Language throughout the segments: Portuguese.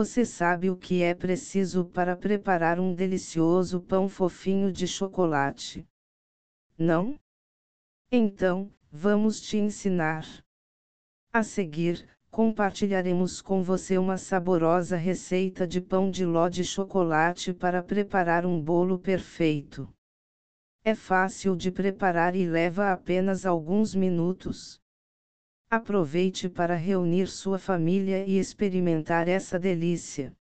Você sabe o que é preciso para preparar um delicioso pão fofinho de chocolate? Não? Então, vamos te ensinar. A seguir, compartilharemos com você uma saborosa receita de pão de ló de chocolate para preparar um bolo perfeito. É fácil de preparar e leva apenas alguns minutos. Aproveite para reunir sua família e experimentar essa delícia.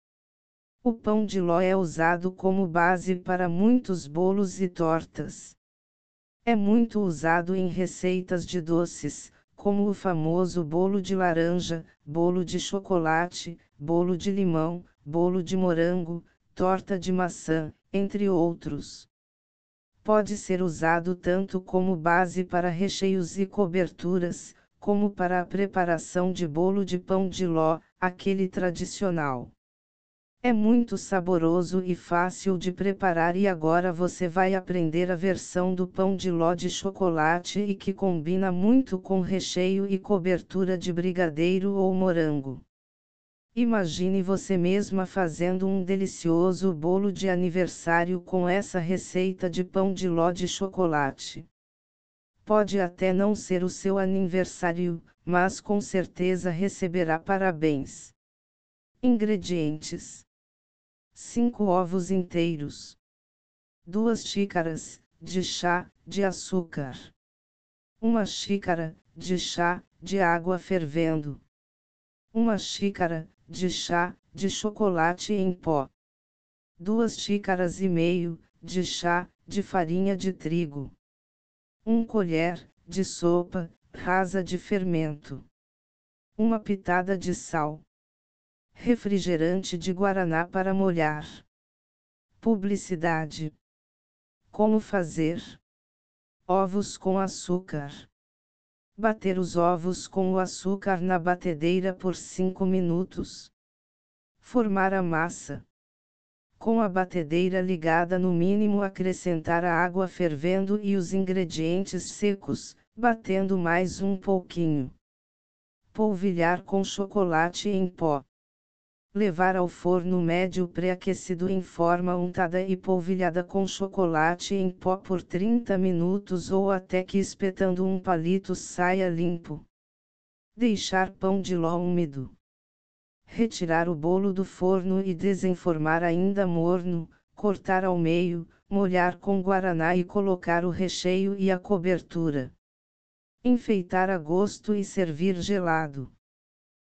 O pão de ló é usado como base para muitos bolos e tortas. É muito usado em receitas de doces, como o famoso bolo de laranja, bolo de chocolate, bolo de limão, bolo de morango, torta de maçã, entre outros. Pode ser usado tanto como base para recheios e coberturas, como para a preparação de bolo de pão de ló, aquele tradicional. É muito saboroso e fácil de preparar e agora você vai aprender a versão do pão de ló de chocolate e que combina muito com recheio e cobertura de brigadeiro ou morango. Imagine você mesma fazendo um delicioso bolo de aniversário com essa receita de pão de ló de chocolate. Pode até não ser o seu aniversário, mas com certeza receberá parabéns. Ingredientes: 5 ovos inteiros, 2 xícaras de chá de açúcar, 1 xícara de chá de água fervendo, 1 xícara de chá de chocolate em pó, 2 xícaras e meio de chá de farinha de trigo, 1 colher de sopa rasa de fermento, uma pitada de sal refrigerante de guaraná para molhar. Publicidade. Como fazer? Ovos com açúcar. Bater os ovos com o açúcar na batedeira por 5 minutos. Formar a massa. Com a batedeira ligada no mínimo acrescentar a água fervendo e os ingredientes secos, batendo mais um pouquinho. Polvilhar com chocolate em pó levar ao forno médio pré-aquecido em forma untada e polvilhada com chocolate em pó por 30 minutos ou até que espetando um palito saia limpo. Deixar pão de ló úmido. Retirar o bolo do forno e desenformar ainda morno, cortar ao meio, molhar com guaraná e colocar o recheio e a cobertura. Enfeitar a gosto e servir gelado.